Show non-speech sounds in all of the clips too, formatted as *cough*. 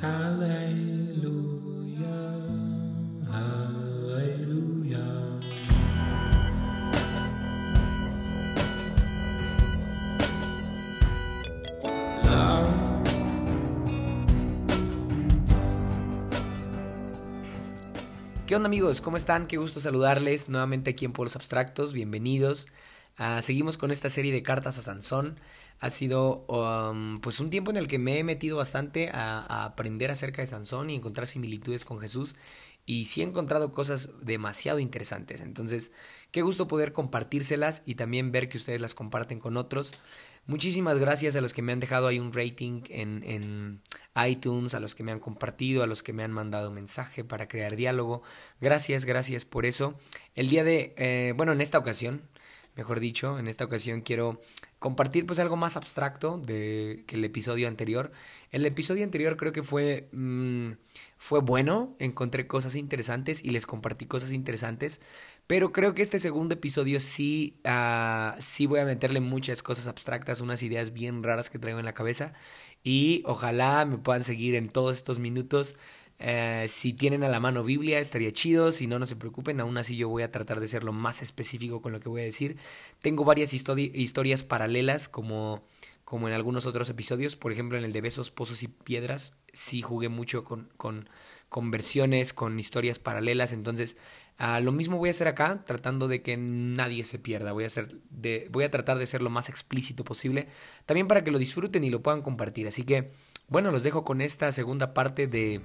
¿Qué onda amigos? ¿Cómo están? Qué gusto saludarles nuevamente aquí en Polos Abstractos. Bienvenidos. Ah, seguimos con esta serie de cartas a Sansón. Ha sido um, pues un tiempo en el que me he metido bastante a, aprender acerca de Sansón y encontrar similitudes con Jesús. Y sí he encontrado cosas demasiado interesantes. Entonces, qué gusto poder compartírselas y también ver que ustedes las comparten con otros. Muchísimas gracias a los que me han dejado ahí un rating en, iTunes, a los que me han compartido, a los que me han mandado mensaje para crear diálogo. Gracias, gracias por eso. El día de, eh, bueno, en esta ocasión, mejor dicho, en esta ocasión quiero compartir pues algo más abstracto de que el episodio anterior. El episodio anterior creo que fue mm, fue bueno, encontré cosas interesantes y les compartí cosas interesantes, pero creo que este segundo episodio sí uh, sí voy a meterle muchas cosas abstractas, unas ideas bien raras que traigo en la cabeza y ojalá me puedan seguir en todos estos minutos. Eh, si tienen a la mano Biblia estaría chido, si no, no se preocupen, aún así yo voy a tratar de ser lo más específico con lo que voy a decir. Tengo varias historias paralelas como, como en algunos otros episodios, por ejemplo en el de Besos, Pozos y Piedras, sí jugué mucho con, con, con versiones, con historias paralelas, entonces Ah, lo mismo voy a hacer acá, tratando de que nadie se pierda. Voy a, hacer voy a tratar de ser lo más explícito posible, también para que lo disfruten y lo puedan compartir. Así que, bueno, los dejo con esta segunda parte de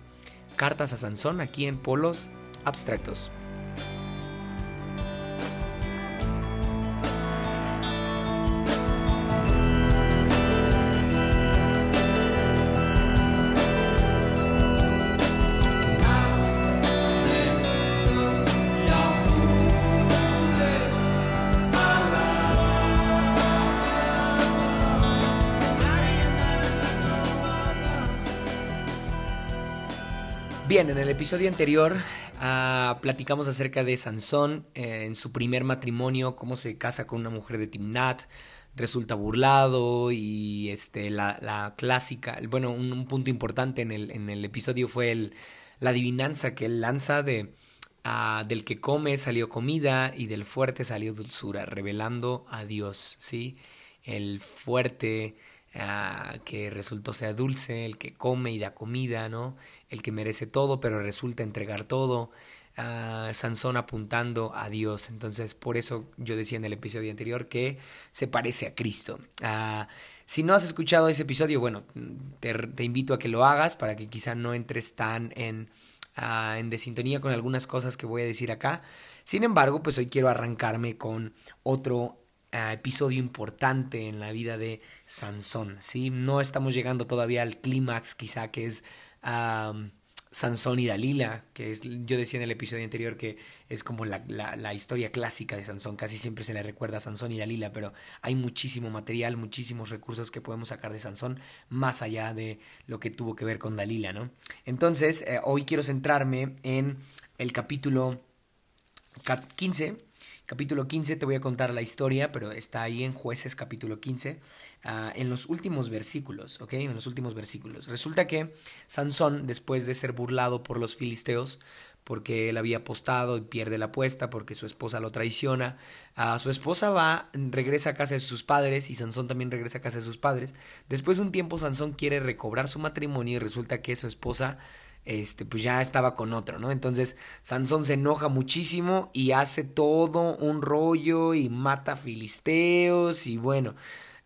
Cartas a Sansón aquí en Polos Abstractos. Episodio anterior uh, platicamos acerca de Sansón eh, en su primer matrimonio, cómo se casa con una mujer de Timnat, resulta burlado y este la, la clásica, bueno, un, punto importante en el, en el episodio fue el, la adivinanza que él lanza de uh, del que come salió comida y del fuerte salió dulzura, revelando a Dios, ¿sí? El fuerte uh, que resultó sea dulce, el que come y da comida, ¿no? el que merece todo, pero resulta entregar todo. Uh, Sansón apuntando a Dios. Entonces, por eso yo decía en el episodio anterior que se parece a Cristo. Uh, si no has escuchado ese episodio, bueno, te, te, invito a que lo hagas para que quizá no entres tan en, uh, en desintonía con algunas cosas que voy a decir acá. Sin embargo, pues hoy quiero arrancarme con otro episodio importante en la vida de Sansón. ¿sí? No estamos llegando todavía al clímax, quizá que es Sansón y Dalila, que es, yo decía en el episodio anterior que es como la, la, historia clásica de Sansón, casi siempre se le recuerda a Sansón y Dalila, pero hay muchísimo material, muchísimos recursos que podemos sacar de Sansón, más allá de lo que tuvo que ver con Dalila, ¿no? Entonces, eh, hoy quiero centrarme en el capítulo 15, capítulo 15 te voy a contar la historia, pero está ahí en jueces capítulo 15. Ah, en los últimos versículos, ¿ok? En los últimos versículos. Resulta que Sansón, después de ser burlado por los filisteos, porque él había apostado y pierde la apuesta, porque su esposa lo traiciona, a su esposa va, regresa a casa de sus padres y Sansón también regresa a casa de sus padres. Después de un tiempo Sansón quiere recobrar su matrimonio y resulta que su esposa este, pues ya estaba con otro, ¿no? Entonces Sansón se enoja muchísimo y hace todo un rollo y mata filisteos y bueno,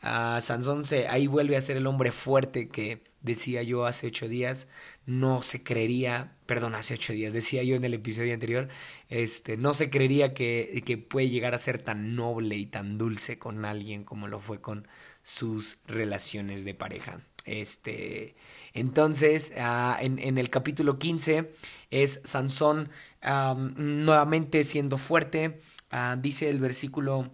Sansón se, ahí vuelve a ser el hombre fuerte que decía yo hace ocho días, no se creería, perdón, hace ocho días, decía yo en el episodio anterior, este, no se creería que, que puede llegar a ser tan noble y tan dulce con alguien como lo fue con sus relaciones de pareja. Este, entonces, uh, en, el capítulo 15 es Sansón um, nuevamente siendo fuerte. Uh, dice el versículo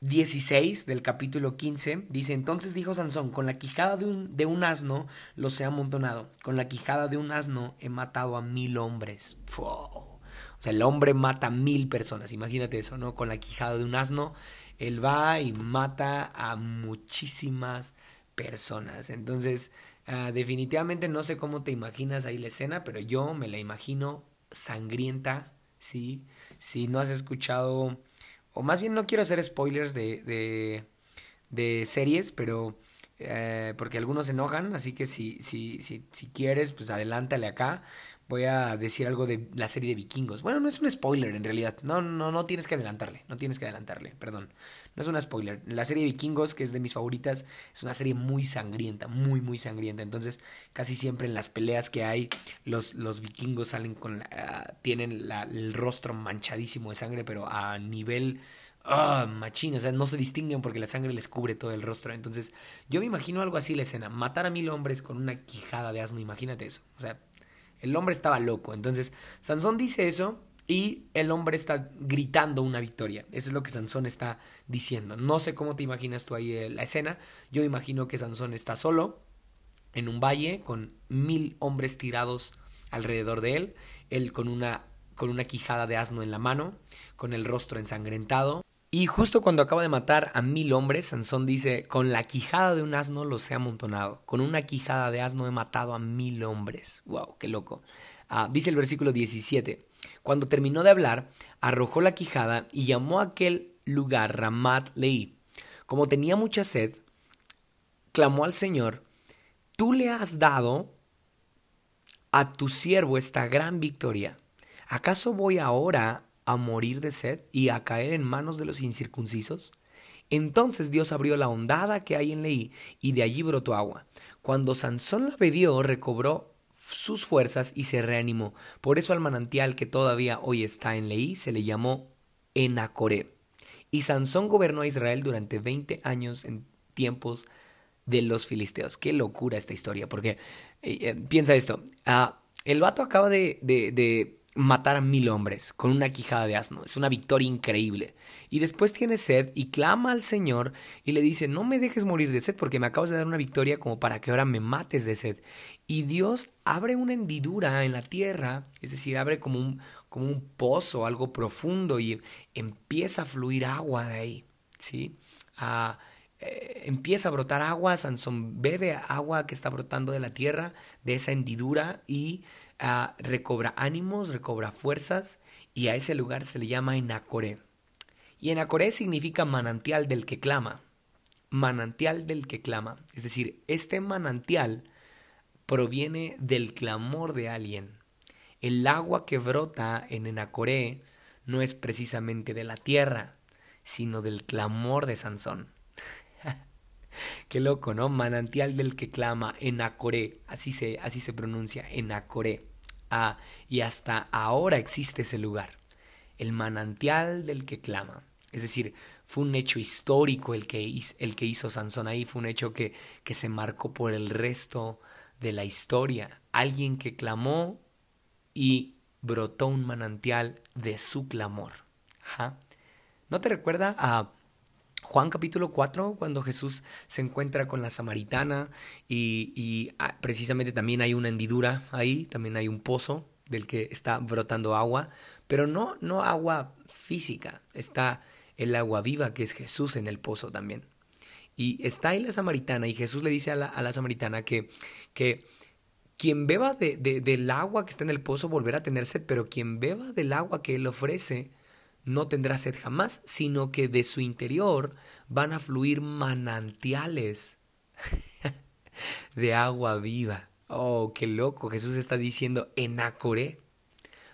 16 del capítulo 15 dice, entonces dijo Sansón, con la quijada de un, de un asno los he amontonado, con la quijada de un asno he matado a mil hombres. O sea, el hombre mata a mil personas, imagínate eso, ¿no? Con la quijada de un asno, él va y mata a muchísimas personas. Entonces, ah, definitivamente no sé cómo te imaginas ahí la escena, pero yo me la imagino sangrienta, ¿sí? Si no has escuchado, o más bien no quiero hacer spoilers de, de, de series, pero eh, porque algunos se enojan, así que si, si, si, si quieres, pues adelántale acá. Voy a decir algo de la serie de vikingos. Bueno, no es un spoiler en realidad. No, no, no tienes que adelantarle. No tienes que adelantarle, perdón. No es un spoiler. La serie de vikingos, que es de mis favoritas, es una serie muy sangrienta, muy, muy sangrienta. Entonces, casi siempre en las peleas que hay, los, los vikingos salen con... Ah, tienen el rostro manchadísimo de sangre, pero a nivel ah, machín, o sea, no se distinguen porque la sangre les cubre todo el rostro. Entonces, yo me imagino algo así la escena, matar a mil hombres con una quijada de asno, imagínate eso. O sea, el hombre estaba loco. Entonces, Sansón dice eso y el hombre está gritando una victoria. Eso es lo que Sansón está diciendo. No sé cómo te imaginas tú ahí eh, la escena. Yo imagino que Sansón está solo en un valle con mil hombres tirados alrededor de él, él con una con una quijada de asno en la mano, con el rostro ensangrentado, y justo cuando acaba de matar a mil hombres, Sansón dice, con la quijada de un asno los he amontonado, con una quijada de asno he matado a mil hombres. ¡Wow! ¡Qué loco! Ah, dice el versículo 17, cuando terminó de hablar, arrojó la quijada y llamó a aquel lugar Ramat Leí. Como tenía mucha sed, clamó al Señor, tú le has dado a tu siervo esta gran victoria. ¿Acaso voy ahora a morir de sed y a caer en manos de los incircuncisos? Entonces Dios abrió la hondada que hay en Leí y de allí brotó agua. Cuando Sansón la bebió, recobró sus fuerzas y se reanimó. Por eso al manantial que todavía hoy está en Leí se le llamó Enacoré. Y Sansón gobernó a Israel durante 20 años en tiempos de los filisteos. Qué locura esta historia, porque eh, eh, piensa esto. Ah, el vato acaba de, de matar a mil hombres con una quijada de asno. Es una victoria increíble. Y después tiene sed y clama al Señor y le dice, no me dejes morir de sed porque me acabas de dar una victoria como para que ahora me mates de sed. Y Dios abre una hendidura en la tierra, es decir, abre como un, como un pozo, algo profundo y empieza a fluir agua de ahí. ¿sí? Ah, eh, empieza a brotar agua, Sansón bebe agua que está brotando de la tierra, de esa hendidura y recobra ánimos, recobra fuerzas y a ese lugar se le llama Enacoré. Y Enacoré significa manantial del que clama. Manantial del que clama. Es decir, este manantial proviene del clamor de alguien. El agua que brota en Enacoré no es precisamente de la tierra, sino del clamor de Sansón. *laughs* Qué loco, ¿no? Manantial del que clama, Enacoré, así se, así se pronuncia, Enacoré y hasta ahora existe ese lugar, el manantial del que clama. Es decir, fue un hecho histórico el que hizo, el que hizo Sansón ahí, fue un hecho que, que se marcó por el resto de la historia. Alguien que clamó y brotó un manantial de su clamor. ¿No te recuerda a Juan capítulo 4, cuando Jesús se encuentra con la samaritana y, ah, precisamente también hay una hendidura ahí, también hay un pozo del que está brotando agua, pero no, no agua física, está el agua viva que es Jesús en el pozo también. Y está ahí la samaritana y Jesús le dice a la, samaritana que, que quien beba de, del agua que está en el pozo volverá a tener sed, pero quien beba del agua que él ofrece no tendrá sed jamás, sino que de su interior van a fluir manantiales *laughs* de agua viva. Oh, qué loco. Jesús está diciendo enacoré,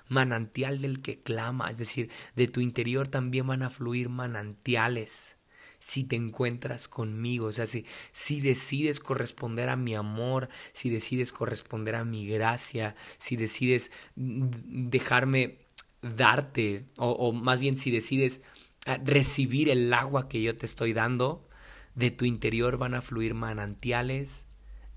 manantial del que clama, es decir, de tu interior también van a fluir manantiales. Si te encuentras conmigo, o sea, si, si decides corresponder a mi amor, si decides corresponder a mi gracia, si decides dejarme darte, o, más bien si decides ah, recibir el agua que yo te estoy dando, de tu interior van a fluir manantiales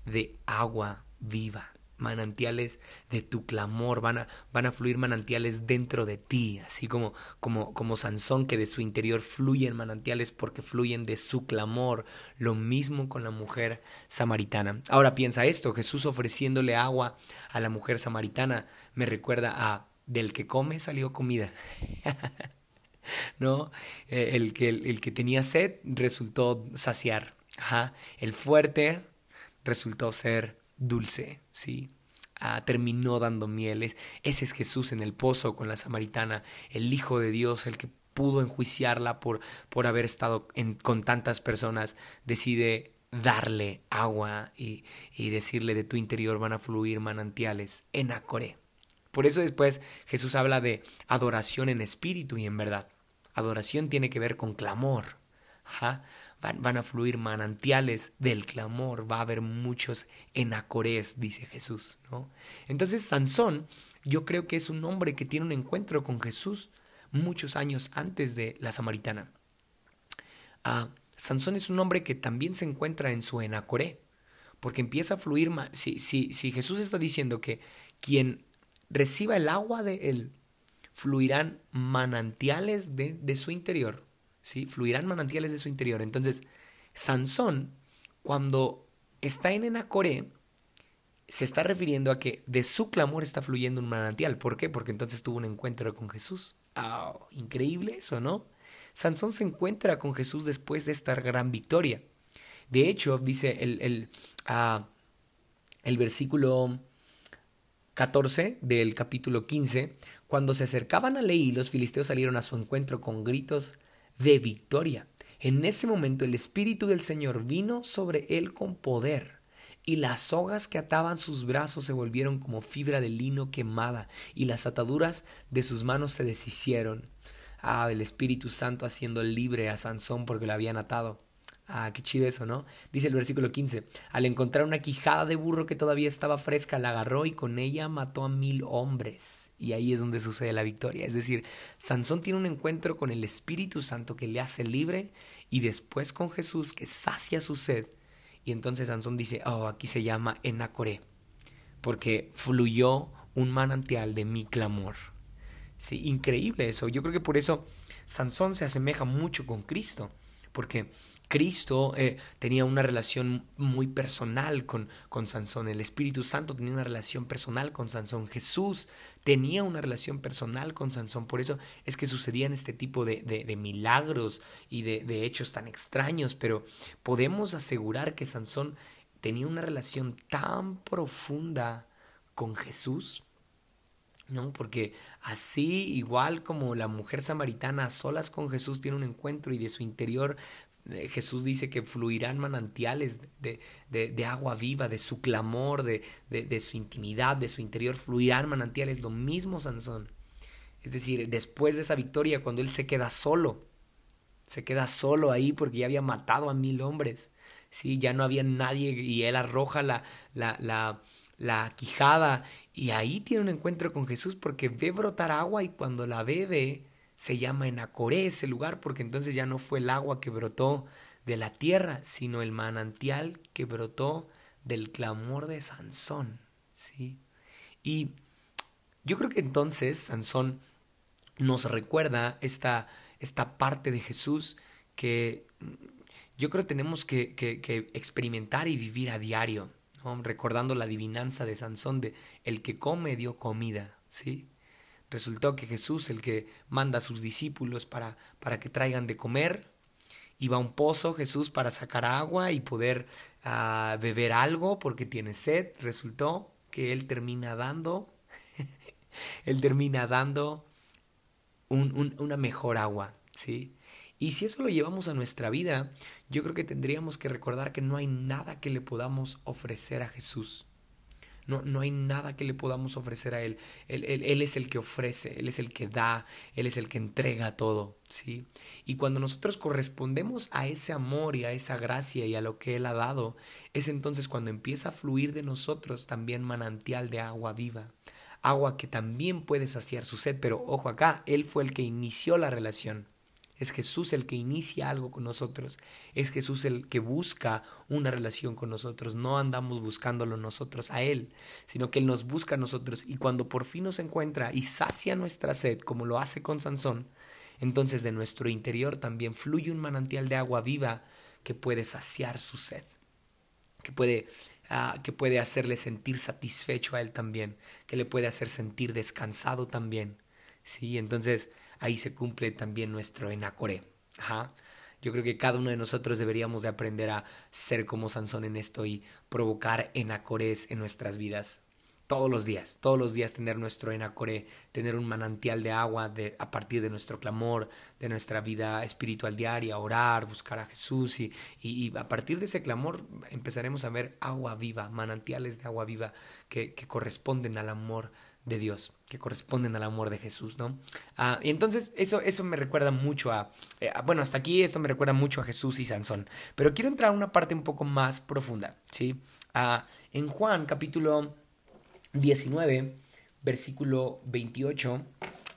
de agua viva, manantiales de tu clamor, van a, van a fluir manantiales dentro de ti, así como, como, como Sansón que de su interior fluyen manantiales porque fluyen de su clamor, lo mismo con la mujer samaritana. Ahora piensa esto, Jesús ofreciéndole agua a la mujer samaritana me recuerda a del que come salió comida. *laughs* ¿No? Eh, el, que, el, que tenía sed resultó saciar. Ajá. El fuerte resultó ser dulce, ¿sí? Ah, terminó dando mieles. Ese es Jesús en el pozo con la samaritana, el Hijo de Dios, el que pudo enjuiciarla por, por haber estado con tantas personas, decide darle agua y, y, decirle de tu interior van a fluir manantiales en Acoré. Por eso después Jesús habla de adoración en espíritu y en verdad. Adoración tiene que ver con clamor. Van, van, a fluir manantiales del clamor, va a haber muchos enacorés, dice Jesús. Entonces Sansón, yo creo que es un hombre que tiene un encuentro con Jesús muchos años antes de la samaritana. Ah, Sansón es un hombre que también se encuentra en su enacoré, porque empieza a fluir. Si, si, si Jesús está diciendo que quien reciba el agua de él, fluirán manantiales de, de su interior, ¿sí? Fluirán manantiales de su interior. Entonces, Sansón, cuando está en Enacoré, se está refiriendo a que de su clamor está fluyendo un manantial. ¿Por qué? Porque entonces tuvo un encuentro con Jesús. Increíble eso, ¿no? Sansón se encuentra con Jesús después de esta gran victoria. De hecho, dice el, el, uh, el versículo 14 del capítulo 15, cuando se acercaban a Leí, los filisteos salieron a su encuentro con gritos de victoria. En ese momento el Espíritu del Señor vino sobre él con poder, y las sogas que ataban sus brazos se volvieron como fibra de lino quemada, y las ataduras de sus manos se deshicieron. Ah, el Espíritu Santo haciendo libre a Sansón porque lo habían atado. Ah, qué chido eso, ¿no? Dice el versículo 15. Al encontrar una quijada de burro que todavía estaba fresca, la agarró y con ella mató a mil hombres. Y ahí es donde sucede la victoria. Es decir, Sansón tiene un encuentro con el Espíritu Santo que le hace libre y después con Jesús que sacia su sed. Y entonces Sansón dice, oh, aquí se llama Enacoré, porque fluyó un manantial de mi clamor. Sí, increíble eso. Yo creo que por eso Sansón se asemeja mucho con Cristo, porque Cristo eh, tenía una relación muy personal con, con Sansón, el Espíritu Santo tenía una relación personal con Sansón, Jesús tenía una relación personal con Sansón, por eso es que sucedían este tipo de, de, milagros y de, de hechos tan extraños, pero podemos asegurar que Sansón tenía una relación tan profunda con Jesús, ¿no? Porque así, igual como la mujer samaritana a solas con Jesús tiene un encuentro y de su interior eh, Jesús dice que fluirán manantiales de, de, agua viva, de su clamor, de, de, su intimidad, de su interior, fluirán manantiales, lo mismo Sansón. Es decir, después de esa victoria, cuando él se queda solo, se queda solo ahí porque ya había matado a mil hombres, ¿sí? ya no había nadie y él arroja la, la, la, la quijada y ahí tiene un encuentro con Jesús porque ve brotar agua y cuando la bebe, se llama Enacoré ese lugar porque entonces ya no fue el agua que brotó de la tierra, sino el manantial que brotó del clamor de Sansón, ¿sí? Y yo creo que entonces Sansón nos recuerda esta, esta parte de Jesús que yo creo tenemos que, que, experimentar y vivir a diario, recordando la adivinanza de Sansón de el que come dio comida, ¿sí? Resultó que Jesús, el que manda a sus discípulos para, para que traigan de comer, iba a un pozo Jesús para sacar agua y poder ah, beber algo porque tiene sed. Resultó que él termina dando, *laughs* él termina dando un, una mejor agua, ¿sí? Y si eso lo llevamos a nuestra vida, yo creo que tendríamos que recordar que no hay nada que le podamos ofrecer a Jesús no, no hay nada que le podamos ofrecer a Él. Él, él. es el que ofrece, Él es el que da, Él es el que entrega todo. ¿sí? Y cuando nosotros correspondemos a ese amor y a esa gracia y a lo que Él ha dado, es entonces cuando empieza a fluir de nosotros también manantial de agua viva. Agua que también puede saciar su sed, pero ojo acá, Él fue el que inició la relación. Es Jesús el que inicia algo con nosotros. Es Jesús el que busca una relación con nosotros. No andamos buscándolo nosotros a Él, sino que Él nos busca a nosotros. Y cuando por fin nos encuentra y sacia nuestra sed, como lo hace con Sansón, entonces de nuestro interior también fluye un manantial de agua viva que puede saciar su sed, que puede, ah, que puede hacerle sentir satisfecho a Él también, que le puede hacer sentir descansado también. Sí, entonces ahí se cumple también nuestro enacore. Ajá. Yo creo que cada uno de nosotros deberíamos de aprender a ser como Sansón en esto y provocar enacores en nuestras vidas todos los días, todos los días tener nuestro enacore, tener un manantial de agua de, a partir de nuestro clamor, de nuestra vida espiritual diaria, orar, buscar a Jesús y, y, a partir de ese clamor empezaremos a ver agua viva, manantiales de agua viva que, que corresponden al amor de Dios, que corresponden al amor de Jesús, ¿no? Ah, y entonces eso, eso me recuerda mucho a, eh, bueno, hasta aquí esto me recuerda mucho a Jesús y Sansón, pero quiero entrar a una parte un poco más profunda, ¿sí? Ah, en Juan capítulo 19, versículo 28,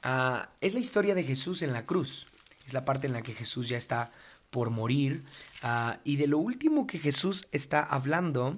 ah, es la historia de Jesús en la cruz. Es la parte en la que Jesús ya está por morir. Y de lo último que Jesús está hablando,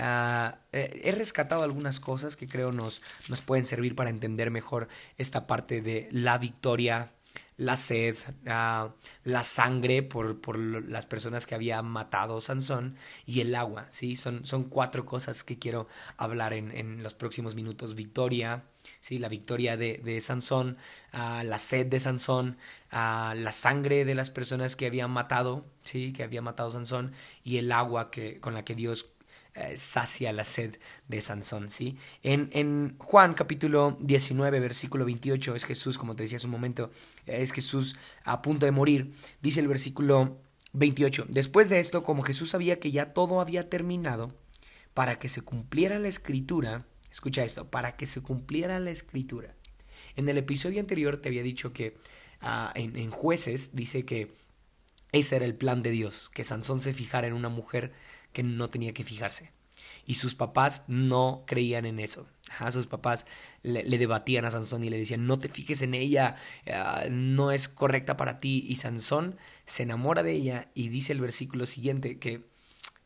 ah, eh, he rescatado algunas cosas que creo nos, nos pueden servir para entender mejor esta parte de la victoria la sed, la sangre por, por, las personas que había matado Sansón y el agua, ¿sí? Son, son cuatro cosas que quiero hablar en, en los próximos minutos. Victoria, ¿sí? La victoria de, de Sansón, la sed de Sansón, la sangre de las personas que habían matado, ¿sí? Que había matado Sansón y el agua que, con la que Dios eh, sacia la sed de Sansón, ¿sí? En, en, Juan capítulo 19, versículo 28, es Jesús, como te decía hace un momento, es Jesús a punto de morir, dice el versículo 28, después de esto, como Jesús sabía que ya todo había terminado, para que se cumpliera la escritura, escucha esto, para que se cumpliera la escritura. En el episodio anterior te había dicho que ah, en, en jueces dice que ese era el plan de Dios, que Sansón se fijara en una mujer que no tenía que fijarse. Y sus papás no creían en eso. sus papás le, debatían a Sansón y le decían, no te fijes en ella, ah, no es correcta para ti. Y Sansón se enamora de ella y dice el versículo siguiente que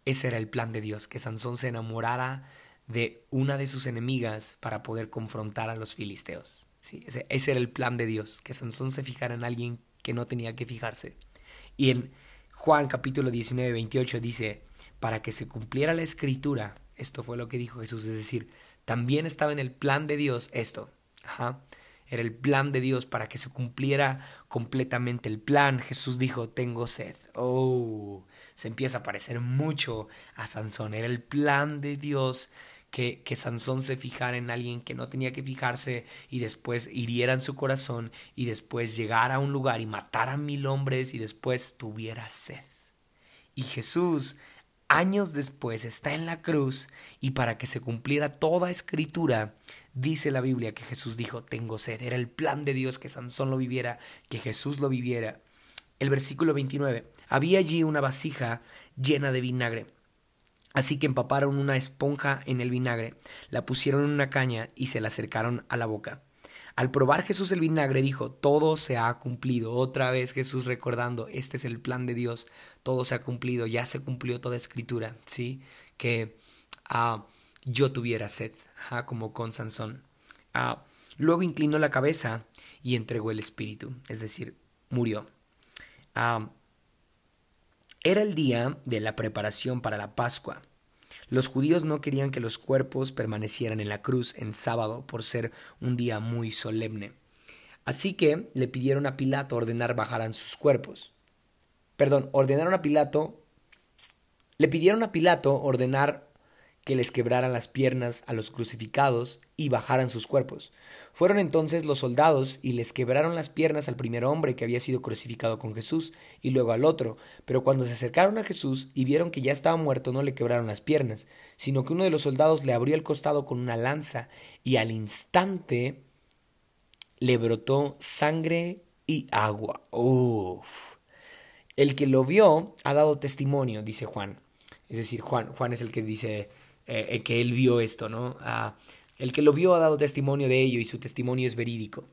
ese era el plan de Dios, que Sansón se enamorara de una de sus enemigas para poder confrontar a los filisteos. Sí, ese, ese era el plan de Dios, que Sansón se fijara en alguien que no tenía que fijarse. Y en Juan capítulo 19, 28 dice, para que se cumpliera la escritura, esto fue lo que dijo Jesús, es decir, también estaba en el plan de Dios esto. Ajá. Era el plan de Dios para que se cumpliera completamente el plan. Jesús dijo, tengo sed. Oh, se empieza a parecer mucho a Sansón. Era el plan de Dios que, que Sansón se fijara en alguien que no tenía que fijarse y después hiriera en su corazón y después llegara a un lugar y matara a mil hombres y después tuviera sed. Y Jesús años después está en la cruz y para que se cumpliera toda escritura, dice la Biblia que Jesús dijo, tengo sed. Era el plan de Dios que Sansón lo viviera, que Jesús lo viviera. El versículo 29. Había allí una vasija llena de vinagre. Así que empaparon una esponja en el vinagre, la pusieron en una caña y se la acercaron a la boca. Al probar Jesús el vinagre dijo, todo se ha cumplido. Otra vez Jesús recordando, este es el plan de Dios, todo se ha cumplido, ya se cumplió toda escritura, ¿sí? Que ah, yo tuviera sed, como con Sansón. Ah, luego inclinó la cabeza y entregó el espíritu, es decir, murió. Ah, era el día de la preparación para la Pascua. Los judíos no querían que los cuerpos permanecieran en la cruz en sábado por ser un día muy solemne. Así que le pidieron a Pilato ordenar bajaran sus cuerpos. Perdón, ordenaron a Pilato. Le pidieron a Pilato ordenar que les quebraran las piernas a los crucificados y bajaran sus cuerpos. Fueron entonces los soldados y les quebraron las piernas al primer hombre que había sido crucificado con Jesús y luego al otro, pero cuando se acercaron a Jesús y vieron que ya estaba muerto no le quebraron las piernas, sino que uno de los soldados le abrió el costado con una lanza y al instante le brotó sangre y agua. Uf. El que lo vio ha dado testimonio, dice Juan. Es decir, Juan, Juan es el que dice eh, que él vio esto, ¿no? El que lo vio ha dado testimonio de ello y su testimonio es verídico.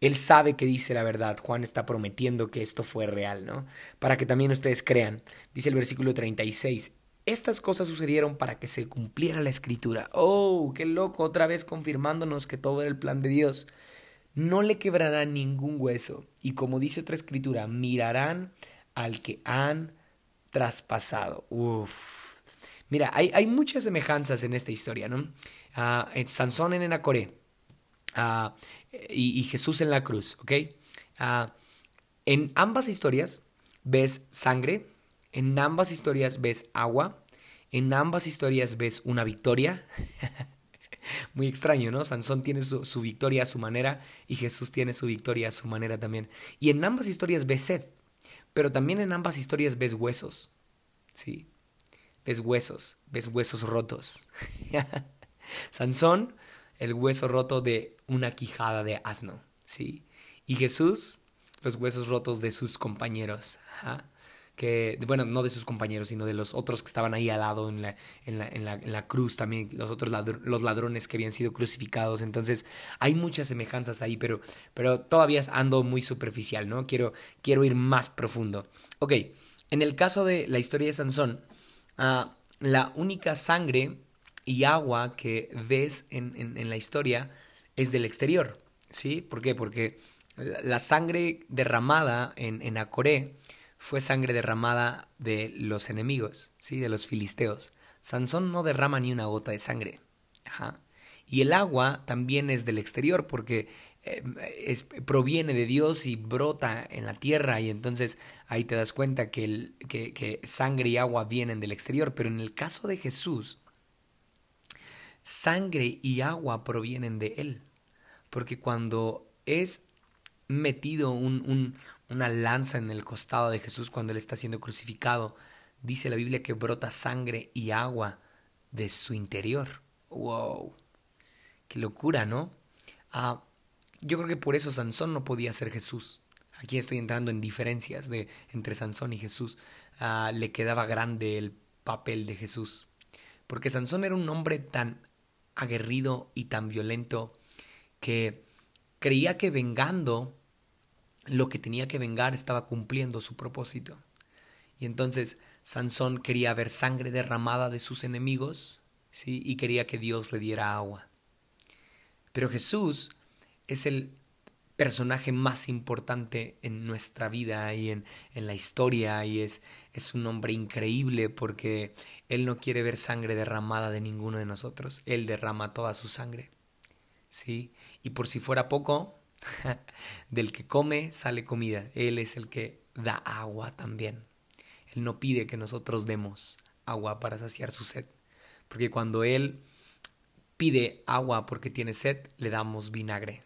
Él sabe que dice la verdad. Juan está prometiendo que esto fue real, ¿no? Para que también ustedes crean. Dice el versículo 36. Estas cosas sucedieron para que se cumpliera la escritura. Oh, qué loco, otra vez confirmándonos que todo era el plan de Dios. No le quebrarán ningún hueso. Y como dice otra escritura, mirarán al que han traspasado. Uf. Mira, hay, muchas semejanzas en esta historia, ¿no? Ah, Sansón en Enacoré ah, y, Jesús en la cruz, ¿ok? Ah, en ambas historias ves sangre, en ambas historias ves agua, en ambas historias ves una victoria. *laughs* Muy extraño, ¿no? Sansón tiene su, su, victoria a su manera y Jesús tiene su victoria a su manera también. Y en ambas historias ves sed, pero también en ambas historias ves huesos, ¿sí? Ves huesos, ves huesos rotos. *laughs* Sansón, el hueso roto de una quijada de asno, ¿sí? Y Jesús, los huesos rotos de sus compañeros. Que, bueno, no de sus compañeros, sino de los otros que estaban ahí al lado en la, en la, en la, en la cruz también, los otros los ladrones que habían sido crucificados. Entonces, hay muchas semejanzas ahí, pero, pero todavía ando muy superficial, ¿no? Quiero, quiero ir más profundo. Ok, en el caso de la historia de Sansón, uh, la única sangre y agua que ves en, en, la historia es del exterior, ¿sí? ¿Por qué? Porque la sangre derramada en, en Acoré fue sangre derramada de los enemigos, ¿sí? de los filisteos. Sansón no derrama ni una gota de sangre. Y el agua también es del exterior porque es, proviene de Dios y brota en la tierra y entonces ahí te das cuenta que, el, que, sangre y agua vienen del exterior. Pero en el caso de Jesús, sangre y agua provienen de Él. Porque cuando es metido un, una lanza en el costado de Jesús cuando Él está siendo crucificado. Dice la Biblia que brota sangre y agua de su interior. ¡Wow! ¡Qué locura, ¿no? Ah, yo creo que por eso Sansón no podía ser Jesús. Aquí estoy entrando en diferencias de, entre Sansón y Jesús. Ah, le quedaba grande el papel de Jesús. Porque Sansón era un hombre tan aguerrido y tan violento que creía que vengando lo que tenía que vengar estaba cumpliendo su propósito. Y entonces Sansón quería ver sangre derramada de sus enemigos, ¿sí? y quería que Dios le diera agua. Pero Jesús es el personaje más importante en nuestra vida y en, en la historia y es, es un hombre increíble porque Él no quiere ver sangre derramada de ninguno de nosotros, Él derrama toda su sangre. ¿sí? Y por si fuera poco, *laughs* del que come sale comida. Él es el que da agua también. Él no pide que nosotros demos agua para saciar su sed. Porque cuando Él pide agua porque tiene sed, le damos vinagre.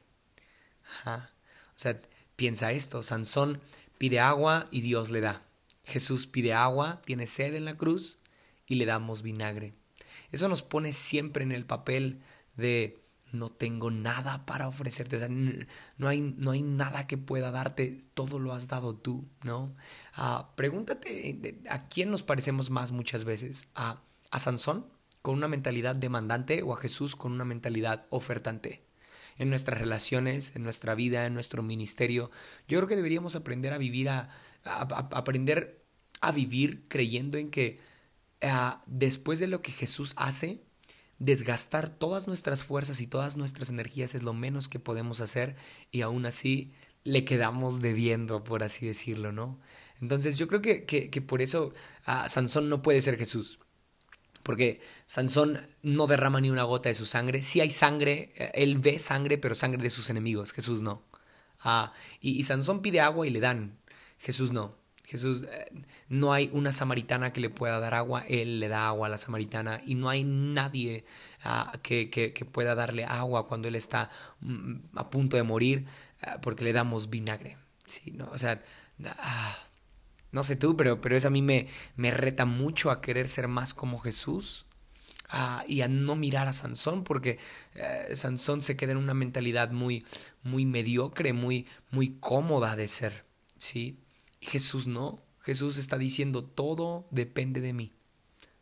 O sea, piensa esto, Sansón pide agua y Dios le da. Jesús pide agua, tiene sed en la cruz y le damos vinagre. Eso nos pone siempre en el papel de no tengo nada para ofrecerte, o sea, no hay, no hay nada que pueda darte, todo lo has dado tú, ¿no? Ah, pregúntate a quién nos parecemos más muchas veces, a, a Sansón con una mentalidad demandante o a Jesús con una mentalidad ofertante. En nuestras relaciones, en nuestra vida, en nuestro ministerio, yo creo que deberíamos aprender a vivir a, aprender a vivir creyendo en que ah, después de lo que Jesús hace, desgastar todas nuestras fuerzas y todas nuestras energías es lo menos que podemos hacer y aún así le quedamos debiendo, por así decirlo, ¿no? Entonces yo creo que, que, por eso ah, Sansón no puede ser Jesús. Porque Sansón no derrama ni una gota de su sangre. Sí hay sangre, eh, él ve sangre, pero sangre de sus enemigos. Jesús no. Ah, y, Sansón pide agua y le dan. Jesús no. Jesús, eh, no hay una samaritana que le pueda dar agua, Él le da agua a la samaritana y no hay nadie ah, que, que, pueda darle agua cuando Él está mm, a punto de morir ah, porque le damos vinagre. Sí, no, o sea, ah, no sé tú, pero, pero eso a mí me, me reta mucho a querer ser más como Jesús. y a no mirar a Sansón porque eh, Sansón se queda en una mentalidad muy muy mediocre, muy muy cómoda de ser, ¿sí? Jesús no. Jesús está diciendo todo depende de mí.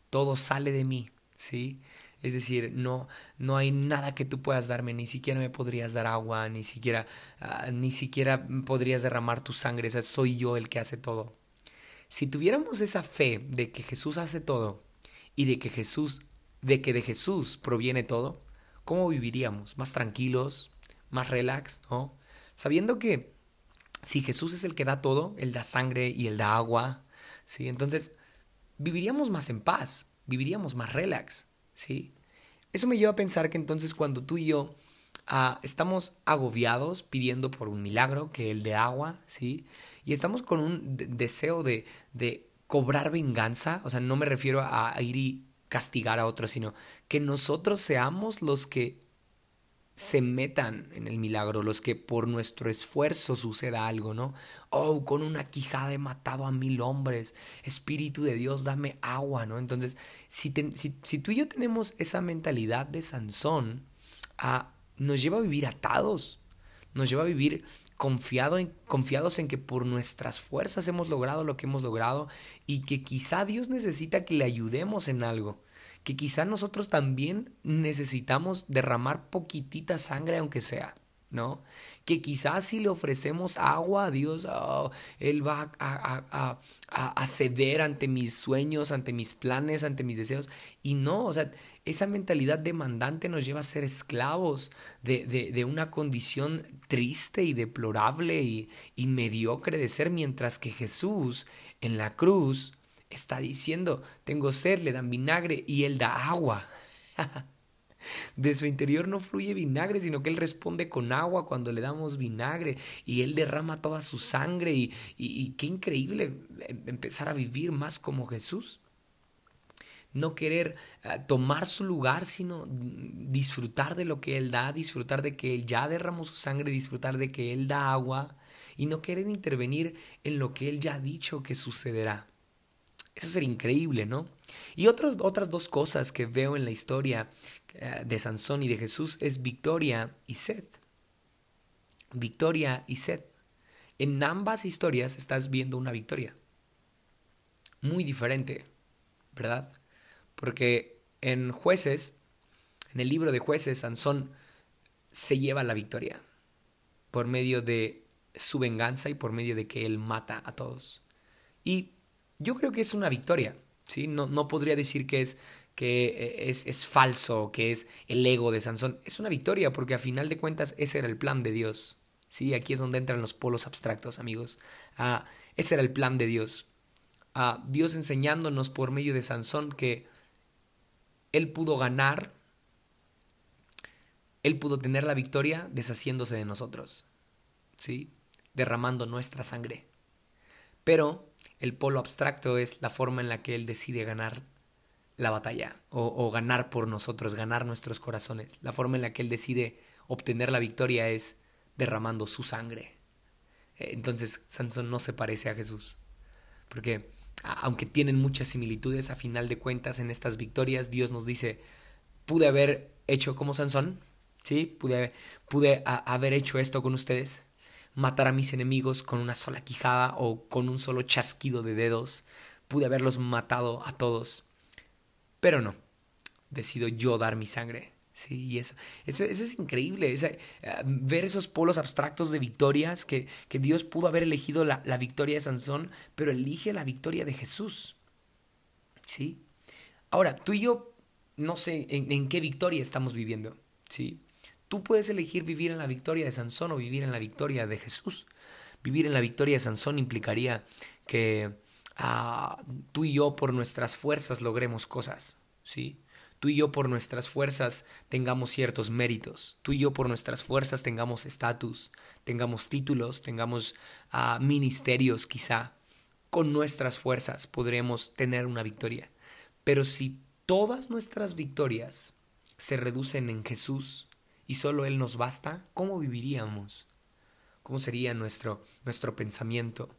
Todo sale de mí, ¿sí? Es decir, no, no hay nada que tú puedas darme, ni siquiera me podrías dar agua, ni siquiera, ah, ni siquiera podrías derramar tu sangre, o soy yo el que hace todo. Si tuviéramos esa fe de que Jesús hace todo y de que Jesús, de que de Jesús proviene todo, ¿cómo viviríamos? Más tranquilos, más relax, ¿no? Sabiendo que si Jesús es el que da todo, Él da sangre y Él da agua, ¿sí? Entonces, viviríamos más en paz, viviríamos más relax, ¿sí? Eso me lleva a pensar que entonces cuando tú y yo ah, estamos agobiados pidiendo por un milagro, que el de agua, ¿sí? Y estamos con un deseo de, de cobrar venganza, o sea, no me refiero a ir y castigar a otros, sino que nosotros seamos los que se metan en el milagro, los que por nuestro esfuerzo suceda algo, ¿no? Oh, con una quijada he matado a mil hombres, Espíritu de Dios, dame agua, ¿no? Entonces, si, si, tú y yo tenemos esa mentalidad de Sansón, ah, nos lleva a vivir atados, nos lleva a vivir confiado en, confiados en que por nuestras fuerzas hemos logrado lo que hemos logrado y que quizá Dios necesita que le ayudemos en algo que quizá nosotros también necesitamos derramar poquitita sangre aunque sea, ¿no? Que quizás si le ofrecemos agua a Dios, oh, Él va a, a, ceder ante mis sueños, ante mis planes, ante mis deseos. Y no, o sea, esa mentalidad demandante nos lleva a ser esclavos de, de, una condición triste y deplorable y, y mediocre de ser, mientras que Jesús en la cruz está diciendo, tengo sed, le dan vinagre y él da agua. *laughs* De su interior no fluye vinagre, sino que Él responde con agua cuando le damos vinagre y Él derrama toda su sangre y, y, qué increíble em, empezar a vivir más como Jesús. No querer ah, tomar su lugar, sino disfrutar de lo que Él da, disfrutar de que Él ya derramó su sangre, disfrutar de que Él da agua y no querer intervenir en lo que Él ya ha dicho que sucederá. Eso sería increíble, ¿no? Y otras dos cosas que veo en la historia eh, de Sansón y de Jesús es victoria y sed. Victoria y sed. En ambas historias estás viendo una victoria. Muy diferente, ¿verdad? Porque en jueces, en el libro de jueces, Sansón se lleva la victoria por medio de su venganza y por medio de que él mata a todos. Y yo creo que es una victoria, ¿sí? No, no podría decir que es que eh, es, es, falso, que es el ego de Sansón. Es una victoria porque a final de cuentas ese era el plan de Dios. Sí, aquí es donde entran los polos abstractos, amigos. Ah, ese era el plan de Dios. Ah, Dios enseñándonos por medio de Sansón que él pudo ganar, él pudo tener la victoria deshaciéndose de nosotros, ¿sí? derramando nuestra sangre. Pero el polo abstracto es la forma en la que Él decide ganar la batalla o, ganar por nosotros, ganar nuestros corazones. La forma en la que Él decide obtener la victoria es derramando su sangre. Eh, entonces Sansón no se parece a Jesús. Porque aunque tienen muchas similitudes, a final de cuentas en estas victorias Dios nos dice, pude haber hecho como Sansón, ¿sí? Pude, pude haber hecho esto con ustedes, matar a mis enemigos con una sola quijada o con un solo chasquido de dedos. Pude haberlos matado a todos. Pero no. Decido yo dar mi sangre. Sí, y eso, eso, es increíble. Eh, ver esos polos abstractos de victorias, que, que Dios pudo haber elegido la, la, victoria de Sansón, pero elige la victoria de Jesús. ¿Sí? Ahora, tú y yo no sé en, en qué victoria estamos viviendo. ¿Sí? Tú puedes elegir vivir en la victoria de Sansón o vivir en la victoria de Jesús. Vivir en la victoria de Sansón implicaría que ah, tú y yo por nuestras fuerzas logremos cosas, ¿sí? Tú y yo por nuestras fuerzas tengamos ciertos méritos. Tú y yo por nuestras fuerzas tengamos estatus, tengamos títulos, tengamos ah, ministerios quizá. Con nuestras fuerzas podremos tener una victoria. Pero si todas nuestras victorias se reducen en Jesús, y solo Él nos basta, ¿cómo viviríamos? ¿Cómo sería nuestro, nuestro pensamiento?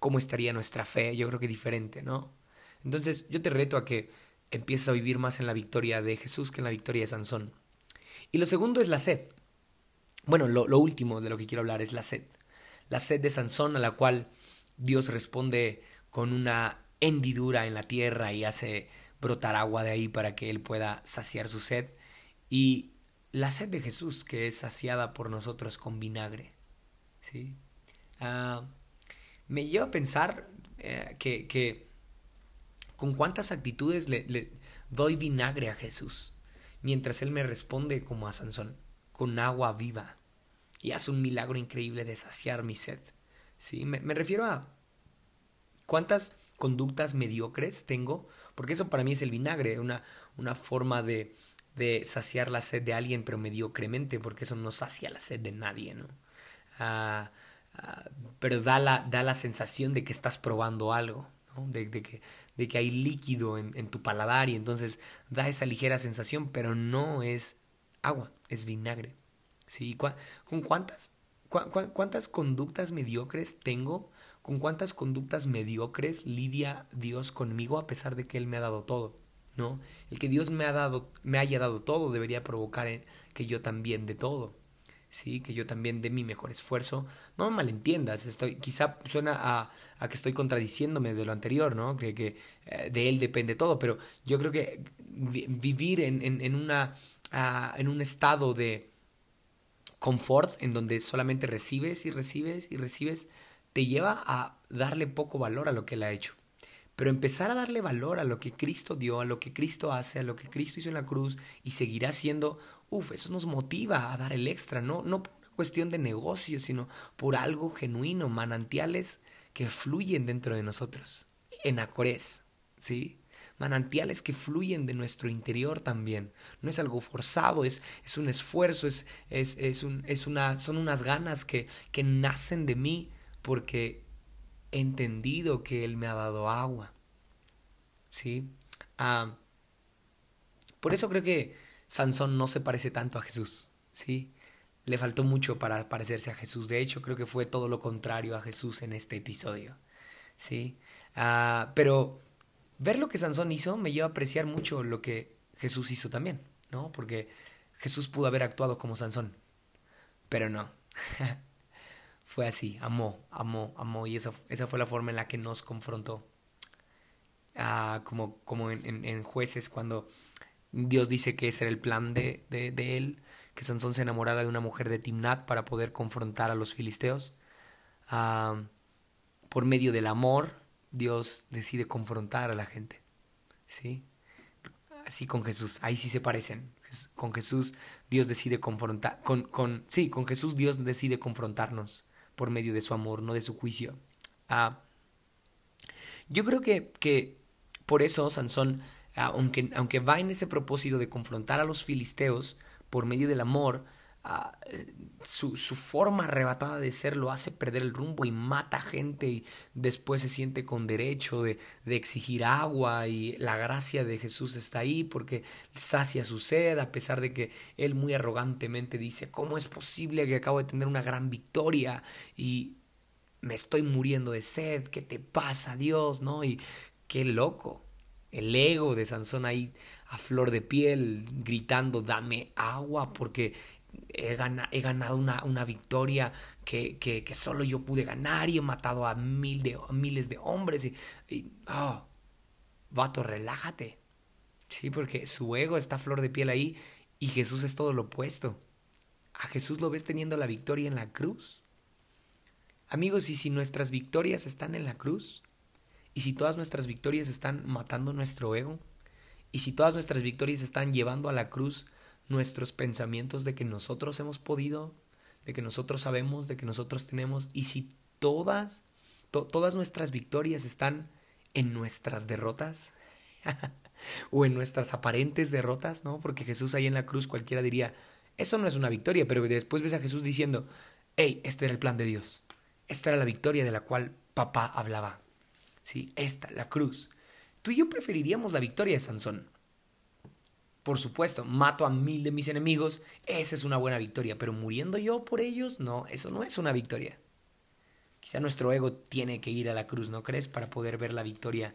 ¿Cómo estaría nuestra fe? Yo creo que diferente, ¿no? Entonces yo te reto a que empieces a vivir más en la victoria de Jesús que en la victoria de Sansón. Y lo segundo es la sed. Bueno, lo, último de lo que quiero hablar es la sed. La sed de Sansón a la cual Dios responde con una hendidura en la tierra y hace brotar agua de ahí para que él pueda saciar su sed. Y la sed de Jesús que es saciada por nosotros con vinagre. ¿sí? Ah, me lleva a pensar eh, que, con cuántas actitudes le, doy vinagre a Jesús, mientras Él me responde como a Sansón, con agua viva, y hace un milagro increíble de saciar mi sed. ¿sí? Me, refiero a cuántas conductas mediocres tengo, porque eso para mí es el vinagre, una, una forma de, de saciar la sed de alguien, pero mediocremente, porque eso no sacia la sed de nadie, ¿no? Ah, ah, pero da la, da la sensación de que estás probando algo, de, que, de que hay líquido en, en tu paladar y entonces da esa ligera sensación, pero no es agua, es vinagre. ¿Sí? ¿Con cuántas, cuántas conductas mediocres tengo? ¿Con cuántas conductas mediocres lidia Dios conmigo a pesar de que Él me ha dado todo? ¿No? El que Dios me, ha dado, me haya dado todo debería provocar que yo también de todo. Sí, que yo también dé mi mejor esfuerzo. No me malentiendas, estoy, quizá suena a, a que estoy contradiciéndome de lo anterior, ¿no? Que, que eh, de él depende todo, pero yo creo que vivir en, en, en una, uh, en un estado de confort, en donde solamente recibes y recibes y recibes, te lleva a darle poco valor a lo que él ha hecho. Pero empezar a darle valor a lo que Cristo dio, a lo que Cristo hace, a lo que Cristo hizo en la cruz y seguirá haciendo, uff, eso nos motiva a dar el extra, ¿no? No por una cuestión de negocio, sino por algo genuino, manantiales que fluyen dentro de nosotros. En Acorés, ¿sí? Manantiales que fluyen de nuestro interior también. No es algo forzado, es, es un esfuerzo, es, es, es, un, es una, son unas ganas que, que nacen de mí porque he entendido que Él me ha dado agua. ¿Sí? Ah, por eso creo que Sansón no se parece tanto a Jesús. ¿Sí? Le faltó mucho para parecerse a Jesús. De hecho, creo que fue todo lo contrario a Jesús en este episodio. ¿Sí? Ah, pero ver lo que Sansón hizo me lleva a apreciar mucho lo que Jesús hizo también, ¿no? Porque Jesús pudo haber actuado como Sansón, pero no. *laughs* fue así, amó, amó, amó, y esa, esa fue la forma en la que nos confrontó. Ah, como como en, en, jueces, cuando Dios dice que ese era el plan de, de, él, que Sansón se enamorara de una mujer de Timnat para poder confrontar a los filisteos. Ah, por medio del amor, Dios decide confrontar a la gente. ¿Sí? Así con Jesús, ahí sí se parecen. Con Jesús Dios decide confrontar, con, con, sí, con Jesús Dios decide confrontarnos por medio de su amor, no de su juicio. Ah, yo creo que, que por eso Sansón, aunque, aunque va en ese propósito de confrontar a los filisteos por medio del amor, ah, su, su, forma arrebatada de ser lo hace perder el rumbo y mata gente y después se siente con derecho de, de, exigir agua y la gracia de Jesús está ahí porque sacia su sed a pesar de que él muy arrogantemente dice ¿cómo es posible que acabo de tener una gran victoria y me estoy muriendo de sed? ¿qué te pasa Dios? ¿no? y qué loco el ego de Sansón ahí a flor de piel gritando dame agua porque he, ganado una, una victoria que, que, solo yo pude ganar y he matado a, de, miles de hombres. Y, y oh, vato, relájate. Sí, porque su ego está a flor de piel ahí y Jesús es todo lo opuesto. A Jesús lo ves teniendo la victoria en la cruz. Amigos, y si nuestras victorias están en la cruz, y si todas nuestras victorias están matando nuestro ego, y si todas nuestras victorias están llevando a la cruz nuestros pensamientos de que nosotros hemos podido, de que nosotros sabemos, de que nosotros tenemos, y si todas, todas nuestras victorias están en nuestras derrotas, *laughs* o en nuestras aparentes derrotas, ¿no? Porque Jesús ahí en la cruz cualquiera diría, eso no es una victoria, pero después ves a Jesús diciendo, hey, este era el plan de Dios, esta era la victoria de la cual papá hablaba, ¿sí? Esta, la cruz. Tú y yo preferiríamos la victoria de Sansón, por supuesto, mato a mil de mis enemigos, esa es una buena victoria, pero muriendo yo por ellos, no, eso no es una victoria. Quizá nuestro ego tiene que ir a la cruz, ¿no crees? Para poder ver la victoria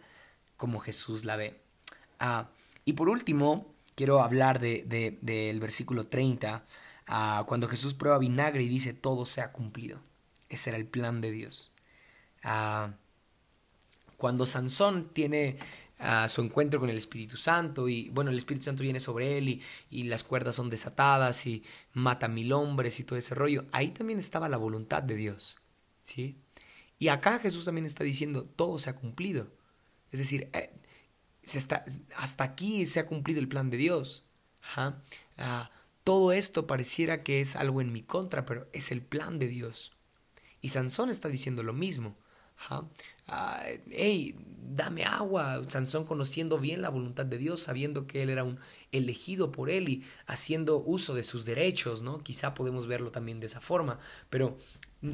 como Jesús la ve. Ah, y por último, quiero hablar del de, de, versículo 30, ah, cuando Jesús prueba vinagre y dice, todo se ha cumplido. Ese era el plan de Dios. Ah, cuando Sansón tiene a su encuentro con el Espíritu Santo y bueno, el Espíritu Santo viene sobre él y, y, las cuerdas son desatadas y mata mil hombres y todo ese rollo. Ahí también estaba la voluntad de Dios, ¿sí? Y acá Jesús también está diciendo, todo se ha cumplido. Es decir, eh, se está, hasta aquí se ha cumplido el plan de Dios. Ah, todo esto pareciera que es algo en mi contra, pero es el plan de Dios. Y Sansón está diciendo lo mismo. Ah, hey, dame agua. Sansón conociendo bien la voluntad de Dios, sabiendo que él era un elegido por él y haciendo uso de sus derechos, ¿no? Quizá podemos verlo también de esa forma, pero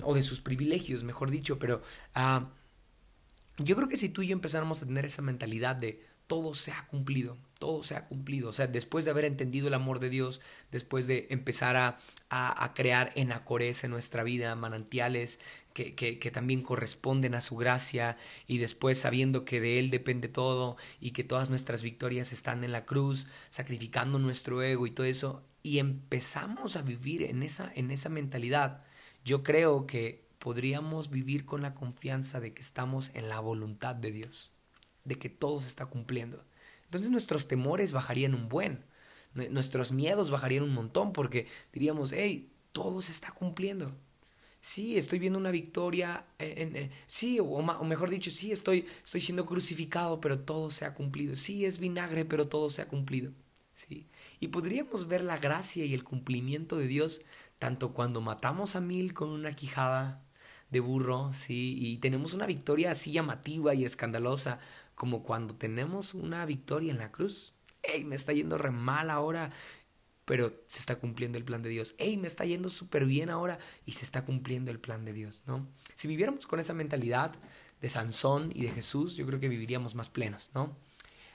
o de sus privilegios, mejor dicho, pero ah, yo creo que si tú y yo empezáramos a tener esa mentalidad de todo se ha cumplido, todo se ha cumplido. O sea, después de haber entendido el amor de Dios, después de empezar a, a, crear enacores en nuestra vida, manantiales que, que, que, también corresponden a su gracia, y después sabiendo que de Él depende todo y que todas nuestras victorias están en la cruz, sacrificando nuestro ego y todo eso, y empezamos a vivir en esa, en esa mentalidad, yo creo que podríamos vivir con la confianza de que estamos en la voluntad de Dios de que todo se está cumpliendo. Entonces nuestros temores bajarían un buen, nuestros miedos bajarían un montón porque diríamos, hey, todo se está cumpliendo. Sí, estoy viendo una victoria, en, sí, o, mejor dicho, sí, estoy, estoy siendo crucificado, pero todo se ha cumplido. Sí, es vinagre, pero todo se ha cumplido. Sí. Y podríamos ver la gracia y el cumplimiento de Dios tanto cuando matamos a mil con una quijada de burro, sí, y tenemos una victoria así llamativa y escandalosa, como cuando tenemos una victoria en la cruz. ¡Ey, me está yendo re mal ahora! Pero se está cumpliendo el plan de Dios. ¡Ey, me está yendo súper bien ahora! Y se está cumpliendo el plan de Dios, ¿no? Si viviéramos con esa mentalidad de Sansón y de Jesús, yo creo que viviríamos más plenos, ¿no?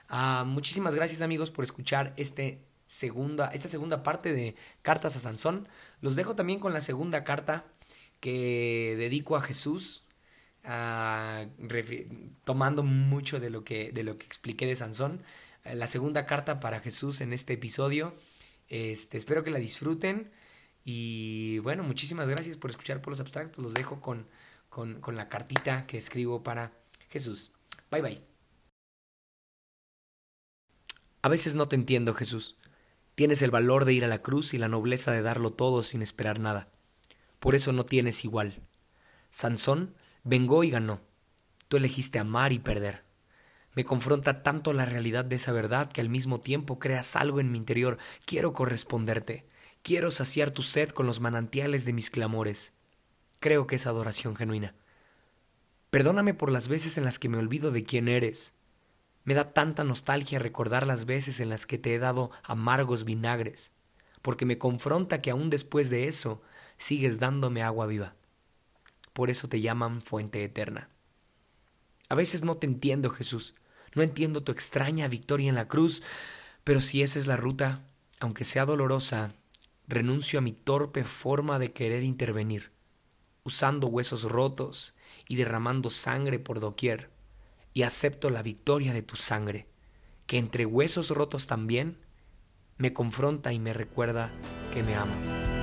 Ah, muchísimas gracias amigos por escuchar este segunda, esta segunda parte de Cartas a Sansón. Los dejo también con la segunda carta que dedico a Jesús, tomando mucho de lo, que, de lo que expliqué de Sansón. Eh, la segunda carta para Jesús en este episodio. Este, espero que la disfruten. Y bueno, muchísimas gracias por escuchar por los abstractos. Los dejo con, con, con la cartita que escribo para Jesús. Bye bye. A veces no te entiendo, Jesús. Tienes el valor de ir a la cruz y la nobleza de darlo todo sin esperar nada. Por eso no tienes igual. Sansón vengó y ganó. Tú elegiste amar y perder. Me confronta tanto la realidad de esa verdad que al mismo tiempo creas algo en mi interior. Quiero corresponderte. Quiero saciar tu sed con los manantiales de mis clamores. Creo que es adoración genuina. Perdóname por las veces en las que me olvido de quién eres. Me da tanta nostalgia recordar las veces en las que te he dado amargos vinagres, porque me confronta que aún después de eso sigues dándome agua viva. Por eso te llaman fuente eterna. A veces no te entiendo, Jesús. No entiendo tu extraña victoria en la cruz, pero si esa es la ruta, aunque sea dolorosa, renuncio a mi torpe forma de querer intervenir, usando huesos rotos y derramando sangre por doquier, y acepto la victoria de tu sangre, que entre huesos rotos también me confronta y me recuerda que me ama.